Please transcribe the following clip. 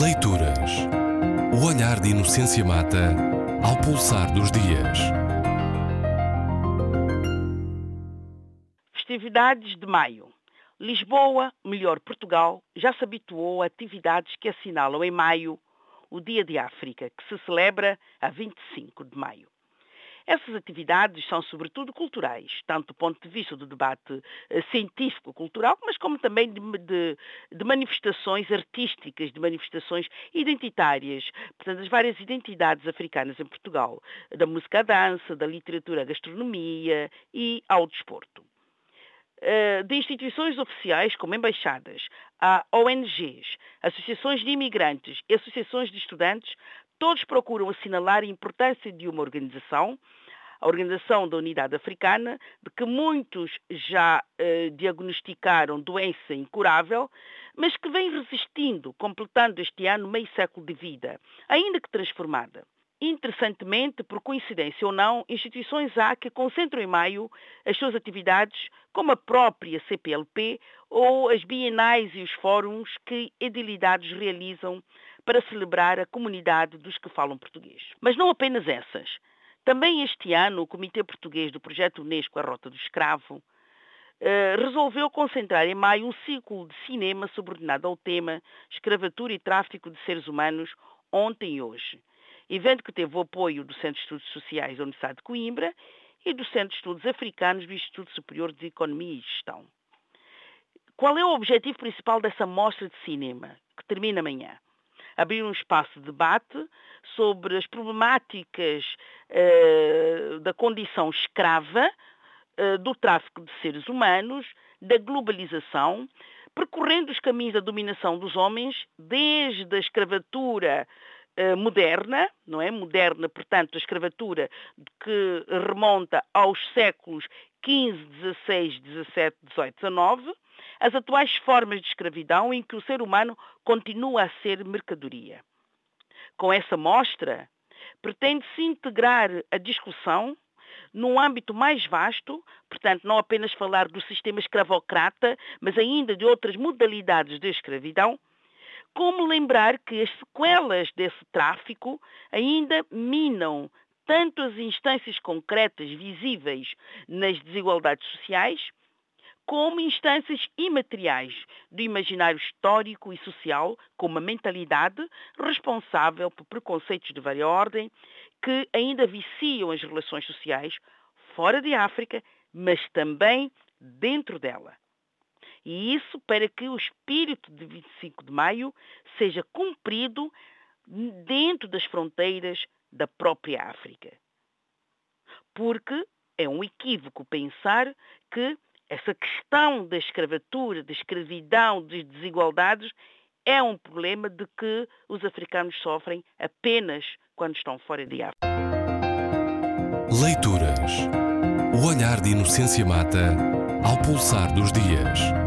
Leituras. O olhar de Inocência Mata ao pulsar dos dias. Festividades de maio. Lisboa, melhor Portugal, já se habituou a atividades que assinalam em maio o Dia de África, que se celebra a 25 de maio. Essas atividades são sobretudo culturais, tanto do ponto de vista do debate eh, científico-cultural, mas como também de, de, de, manifestações artísticas, de manifestações identitárias, portanto, as várias identidades africanas em Portugal, da música à dança, da literatura à gastronomia e ao desporto. Eh, de instituições oficiais como embaixadas, a ONGs, associações de imigrantes e associações de estudantes, todos procuram assinalar a importância de uma organização, a Organização da Unidade Africana, de que muitos já eh, diagnosticaram doença incurável, mas que vem resistindo, completando este ano meio século de vida, ainda que transformada. Interessantemente, por coincidência ou não, instituições há que concentram em maio as suas atividades, como a própria CPLP ou as bienais e os fóruns que edilidades realizam para celebrar a comunidade dos que falam português. Mas não apenas essas. Também este ano, o Comitê Português do Projeto Unesco A Rota do Escravo eh, resolveu concentrar em maio um ciclo de cinema subordinado ao tema Escravatura e Tráfico de Seres Humanos ontem e hoje evento que teve o apoio do Centro de Estudos Sociais da Universidade de Coimbra e do Centro de Estudos Africanos do Instituto Superior de Economia e Gestão. Qual é o objetivo principal dessa mostra de cinema, que termina amanhã? Abrir um espaço de debate sobre as problemáticas uh, da condição escrava, uh, do tráfico de seres humanos, da globalização, percorrendo os caminhos da dominação dos homens, desde a escravatura eh, moderna, não é? Moderna, portanto, a escravatura que remonta aos séculos XV, XVI, XVII, XVIII, XIX, as atuais formas de escravidão em que o ser humano continua a ser mercadoria. Com essa mostra, pretende-se integrar a discussão num âmbito mais vasto, portanto, não apenas falar do sistema escravocrata, mas ainda de outras modalidades de escravidão, como lembrar que as sequelas desse tráfico ainda minam tanto as instâncias concretas visíveis nas desigualdades sociais, como instâncias imateriais do imaginário histórico e social, como a mentalidade responsável por preconceitos de várias ordem que ainda viciam as relações sociais fora de África, mas também dentro dela. E isso para que o espírito de 25 de maio seja cumprido dentro das fronteiras da própria África. Porque é um equívoco pensar que essa questão da escravatura, da escravidão, das desigualdades é um problema de que os africanos sofrem apenas quando estão fora de África. Leituras. O olhar de Inocência Mata ao pulsar dos dias.